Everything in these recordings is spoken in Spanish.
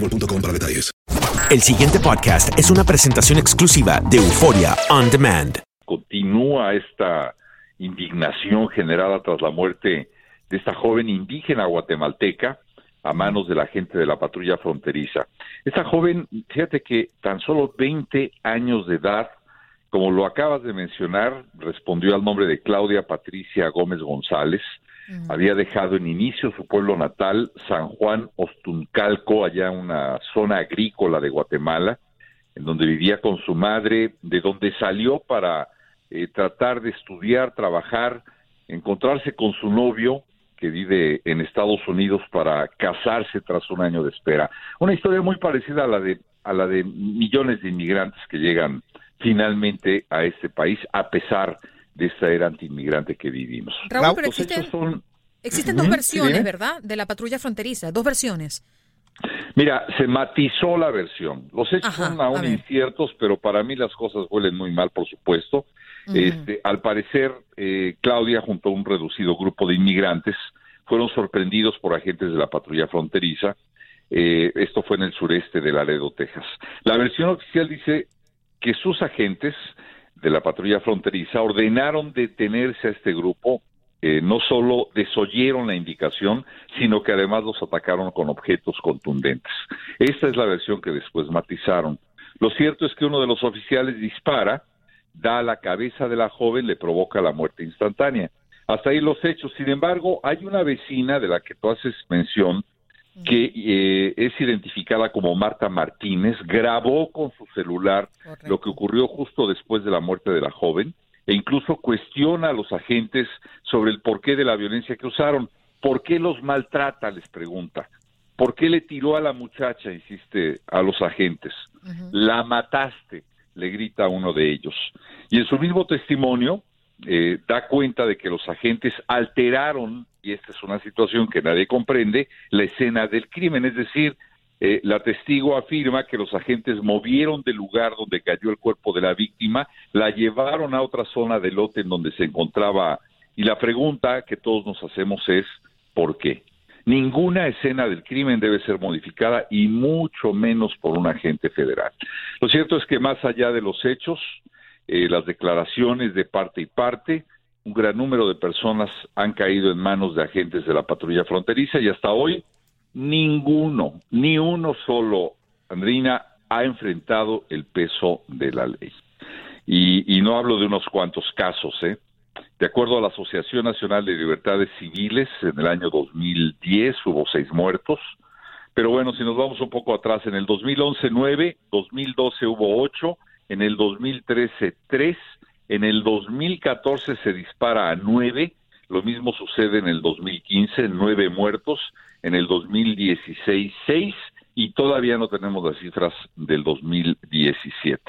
boostmobile.com para detalles. El siguiente podcast es una presentación exclusiva de Euforia On Demand. continúa esta indignación generada tras la muerte de esta joven indígena guatemalteca a manos de la gente de la patrulla fronteriza. Esta joven, fíjate que tan solo 20 años de edad, como lo acabas de mencionar, respondió al nombre de Claudia Patricia Gómez González, había dejado en inicio su pueblo natal, San Juan Ostuncalco, allá una zona agrícola de Guatemala, en donde vivía con su madre, de donde salió para eh, tratar de estudiar, trabajar, encontrarse con su novio, que vive en Estados Unidos, para casarse tras un año de espera. Una historia muy parecida a la de, a la de millones de inmigrantes que llegan finalmente a este país, a pesar de esta era antiinmigrante que vivimos. Raúl, pero existen, son existen dos versiones. ¿verdad? De la patrulla fronteriza, dos versiones. Mira, se matizó la versión. Los hechos Ajá, son aún inciertos, pero para mí las cosas huelen muy mal, por supuesto. Este, al parecer, eh, Claudia, junto a un reducido grupo de inmigrantes, fueron sorprendidos por agentes de la patrulla fronteriza. Eh, esto fue en el sureste de Laredo, Texas. La versión oficial dice que sus agentes de la patrulla fronteriza ordenaron detenerse a este grupo. eh, no solo desoyeron la indicación, sino que además los atacaron con objetos contundentes. Esta es la versión que después matizaron. Lo cierto es que uno de los oficiales dispara, da a la cabeza de la joven, le provoca la muerte instantánea. Hasta ahí los hechos. Sin embargo, hay una vecina de la que tú haces mención que eh, es identificada como Marta Martínez, grabó con su celular lo que ocurrió justo después de la muerte de la joven e incluso cuestiona a los agentes sobre el porqué de la violencia que usaron. ¿Por qué los maltrata? Les pregunta. ¿Por qué le tiró a la muchacha? Insiste a los agentes. La mataste, le grita uno de ellos. Y en su mismo testimonio eh, da cuenta de que los agentes alteraron, y esta es una situación que nadie comprende, la escena del crimen. Es decir, eh, la testigo afirma que los agentes movieron del lugar donde cayó el cuerpo de la víctima, la llevaron a otra zona del lote en donde se encontraba. Y la pregunta que todos nos hacemos es, ¿por qué? Ninguna escena del crimen debe ser modificada y mucho menos por un agente federal. Lo cierto es que más allá de los hechos, eh, las declaraciones de parte y parte, un gran número de personas han caído en manos de agentes de la patrulla fronteriza y hasta hoy ninguno, ni uno solo, Andrina, ha enfrentado el peso de la ley. Y, no hablo de unos cuantos casos, ¿eh? De acuerdo a la Asociación Nacional de Libertades Civiles, en el año 2010 hubo seis muertos, Pero bueno, si nos vamos un poco atrás, en el 2011 9, 2012 hubo 8, en el 2013 3, en el 2014 se dispara a 9, lo mismo sucede en el 2015, 9 muertos, en el 2016 6 y todavía no tenemos las cifras del 2017.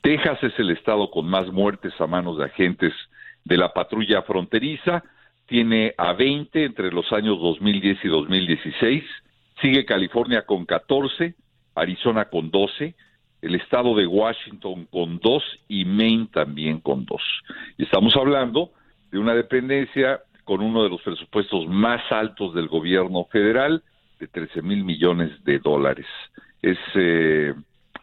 Texas es el estado con más muertes a manos de agentes de la patrulla fronteriza, tiene a 20 entre los años 2010 y 2016, sigue California con 14, Arizona con 12, el estado de Washington con 2 y Maine también con 2. Y estamos hablando de una dependencia con uno de los presupuestos más altos del gobierno federal, de 13 mil millones de dólares. Es, eh,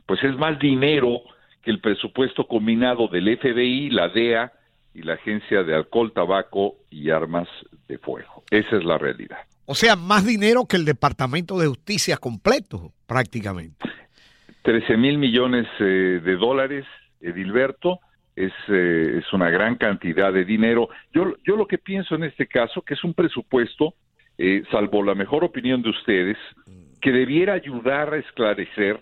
pues es más dinero que el presupuesto combinado del FBI, la DEA y la Agencia de Alcohol, Tabaco y Armas de Fuego. Esa es la realidad. O sea, más dinero que el Departamento de Justicia completo, prácticamente. 13 mil millones eh, de dólares, Edilberto, es, eh, es una gran cantidad de dinero. Yo, yo lo que pienso en este caso, que es un presupuesto eh, salvo la mejor opinión de ustedes, que debiera ayudar a esclarecer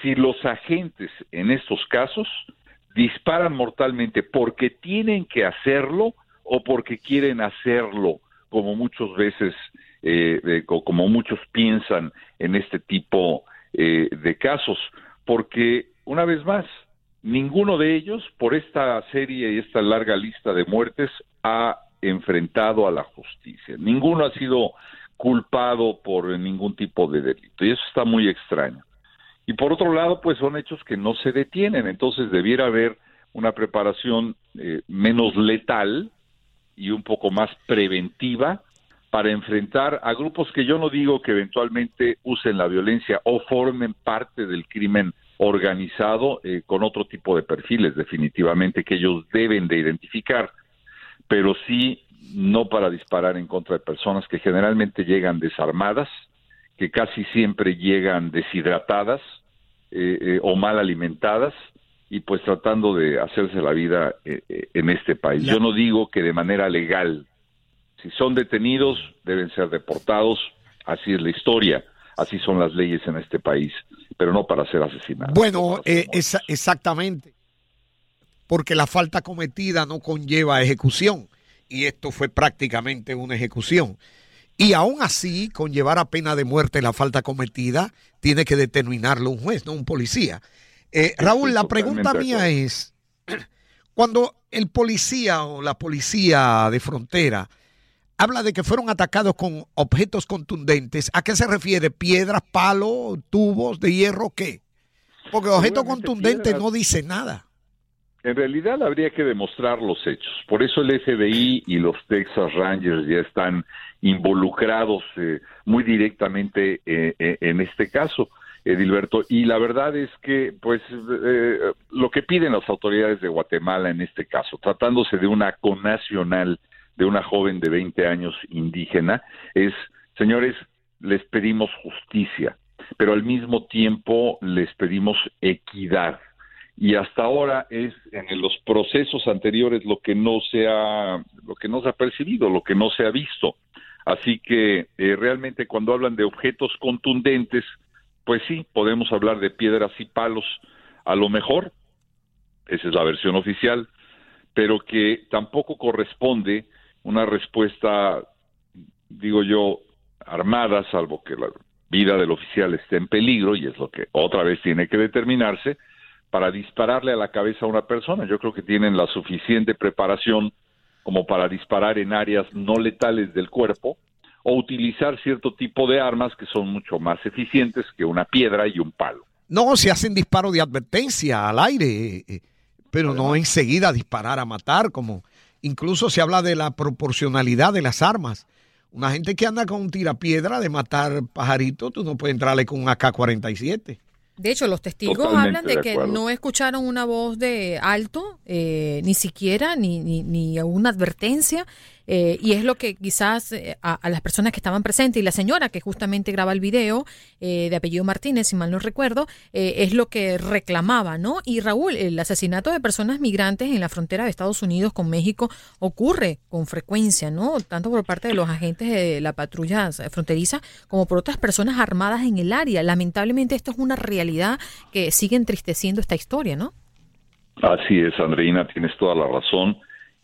si los agentes en estos casos disparan mortalmente porque tienen que hacerlo o porque quieren hacerlo, como muchas veces, eh, como muchos piensan en este tipo eh, de casos, porque una vez más, ninguno de ellos, por esta serie y esta larga lista de muertes, ha enfrentado a la justicia. Ninguno ha sido culpado por ningún tipo de delito y eso está muy extraño. Y por otro lado, pues son hechos que no se detienen, entonces debiera haber una preparación eh, menos letal y un poco más preventiva para enfrentar a grupos que yo no digo que eventualmente usen la violencia o formen parte del crimen organizado eh, con otro tipo de perfiles definitivamente que ellos deben de identificar pero sí no para disparar en contra de personas que generalmente llegan desarmadas, que casi siempre llegan deshidratadas eh, eh, o mal alimentadas y pues tratando de hacerse la vida eh, en este país. Yo no digo que de manera legal, si son detenidos deben ser deportados, así es la historia, así son las leyes en este país, pero no para ser asesinados. Bueno, exactamente porque la falta cometida no conlleva ejecución. Y esto fue prácticamente una ejecución. Y aún así, conllevar a pena de muerte la falta cometida, tiene que determinarlo un juez, no un policía. Eh, Raúl, la pregunta mía es, cuando el policía o la policía de frontera habla de que fueron atacados con objetos contundentes, ¿a qué se refiere? ¿Piedras, palos, tubos de hierro, qué? Porque objeto contundente no dice nada. En realidad habría que demostrar los hechos. Por eso el FBI y los Texas Rangers ya están involucrados eh, muy directamente eh, eh, en este caso, Edilberto. Y la verdad es que, pues, lo que piden las autoridades de Guatemala en este caso, tratándose de una conacional de una joven de 20 años indígena, es, señores, les pedimos justicia, pero al mismo tiempo les pedimos equidad y hasta ahora es en los procesos anteriores lo que no se ha lo que no se ha percibido, lo que no se ha visto. Así que eh, realmente cuando hablan de objetos contundentes, pues sí, podemos hablar de piedras y palos, a lo mejor, esa es la versión oficial, pero que tampoco corresponde una respuesta, digo yo, armada, salvo que la vida del oficial esté en peligro, y es lo que otra vez tiene que determinarse, para dispararle a la cabeza a una persona. Yo creo que tienen la suficiente preparación como para disparar en áreas no letales del cuerpo o utilizar cierto tipo de armas que son mucho más eficientes que una piedra y un palo. No, se hacen disparos de advertencia al aire, eh, eh, pero no enseguida disparar a matar, como incluso se habla de la proporcionalidad de las armas. Una gente que anda con un tirapiedra de matar pajaritos, tú no puedes entrarle con un AK-47. De hecho, los testigos hablan de, que no escucharon una voz de alto, eh, ni siquiera, ni, ni, ni, una advertencia, Eh, y es lo que quizás eh, a, las personas que estaban presentes y la señora que justamente graba el video, eh, de apellido Martínez, si mal no recuerdo, es lo que reclamaba, ¿no? Y Raúl, el asesinato de personas migrantes en la frontera de Estados Unidos con México ocurre con frecuencia, ¿no? Tanto por parte de los agentes de la patrulla fronteriza como por otras personas armadas en el área. Lamentablemente esto es una realidad que sigue entristeciendo esta historia, ¿no? Así es, Andreina, tienes toda la razón.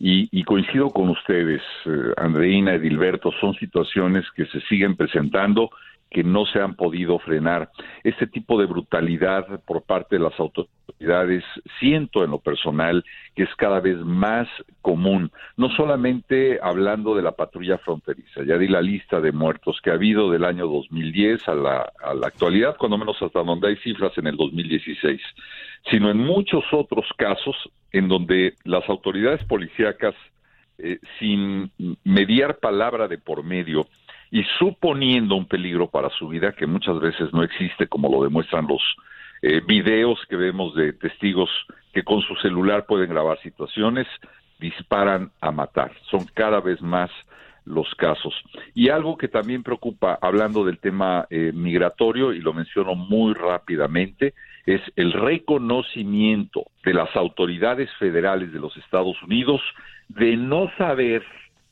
Y, coincido con ustedes, eh, Andreina, Edilberto, son situaciones que se siguen presentando que no se han podido frenar. Este tipo de brutalidad por parte de las autoridades, siento en lo personal que es cada vez más común, no solamente hablando de la patrulla fronteriza, ya di la lista de muertos que ha habido del año 2010 a la, a la actualidad, cuando menos hasta donde hay cifras en el 2016, sino en muchos otros casos en donde las autoridades policíacas, eh, sin mediar palabra de por medio, y suponiendo un peligro para su vida que muchas veces no existe, como lo demuestran los eh, videos que vemos de testigos que con su celular pueden grabar situaciones, disparan a matar. Son cada vez más los casos. Y algo que también preocupa, hablando del tema eh, migratorio, y lo menciono muy rápidamente, es el reconocimiento de las autoridades federales de los Estados Unidos de no saber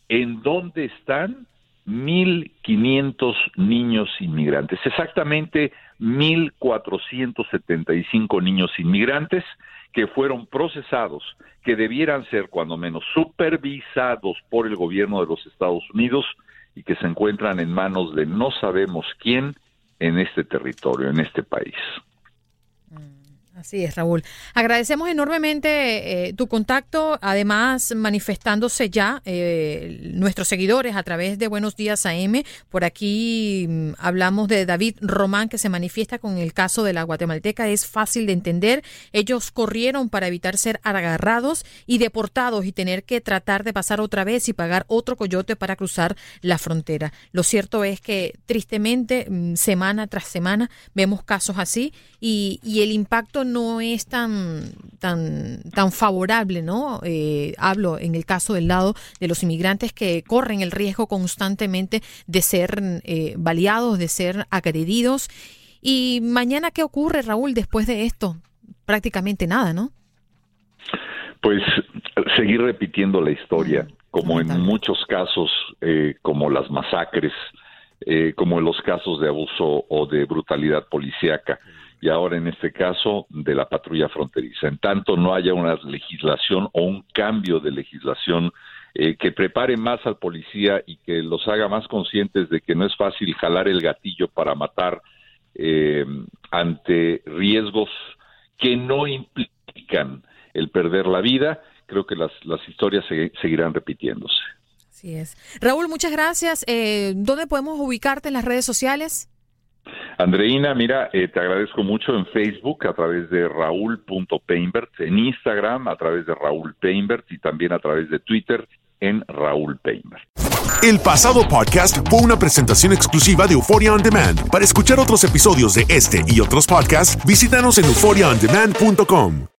en dónde están 1.500 niños inmigrantes, exactamente 1.475 niños inmigrantes que fueron procesados, que debieran ser cuando menos supervisados por el gobierno de los Estados Unidos y que se encuentran en manos de no sabemos quién en este territorio, en este país. Así es, Raúl. Agradecemos enormemente eh, tu contacto, además manifestándose ya eh, nuestros seguidores a través de Buenos Días AM. Por aquí mm, hablamos de David Román que se manifiesta con el caso de la guatemalteca. Es fácil de entender. Ellos corrieron para evitar ser agarrados y deportados y tener que tratar de pasar otra vez y pagar otro coyote para cruzar la frontera. Lo cierto es que tristemente, mm, semana tras semana, vemos casos así y, y el impacto no es tan, tan, tan favorable, ¿no? Eh, hablo en el caso del lado de los inmigrantes que corren el riesgo constantemente de ser eh, baleados, de ser agredidos. Y mañana, ¿qué ocurre, Raúl, después de esto? Prácticamente nada, ¿no? Pues seguir repitiendo la historia, como en muchos casos, eh, como las masacres, eh, como en los casos de abuso o de brutalidad policíaca y ahora en este caso de la patrulla fronteriza. En tanto no haya una legislación o un cambio de legislación eh, que prepare más al policía y que los haga más conscientes de que no es fácil jalar el gatillo para matar eh, ante riesgos que no implican el perder la vida, creo que las, historias seguirán repitiéndose. Así es. Raúl, muchas gracias. Eh, ¿Dónde podemos ubicarte en las redes sociales? Andreina, mira, eh, te agradezco mucho en Facebook a través de raúl.painbert, en Instagram a través de Raúl Painbert y también a través de Twitter en Raúl Painbert. El pasado podcast fue una presentación exclusiva de Euphoria On Demand. Para escuchar otros episodios de este y otros podcasts, visítanos en euphoriaondemand.com.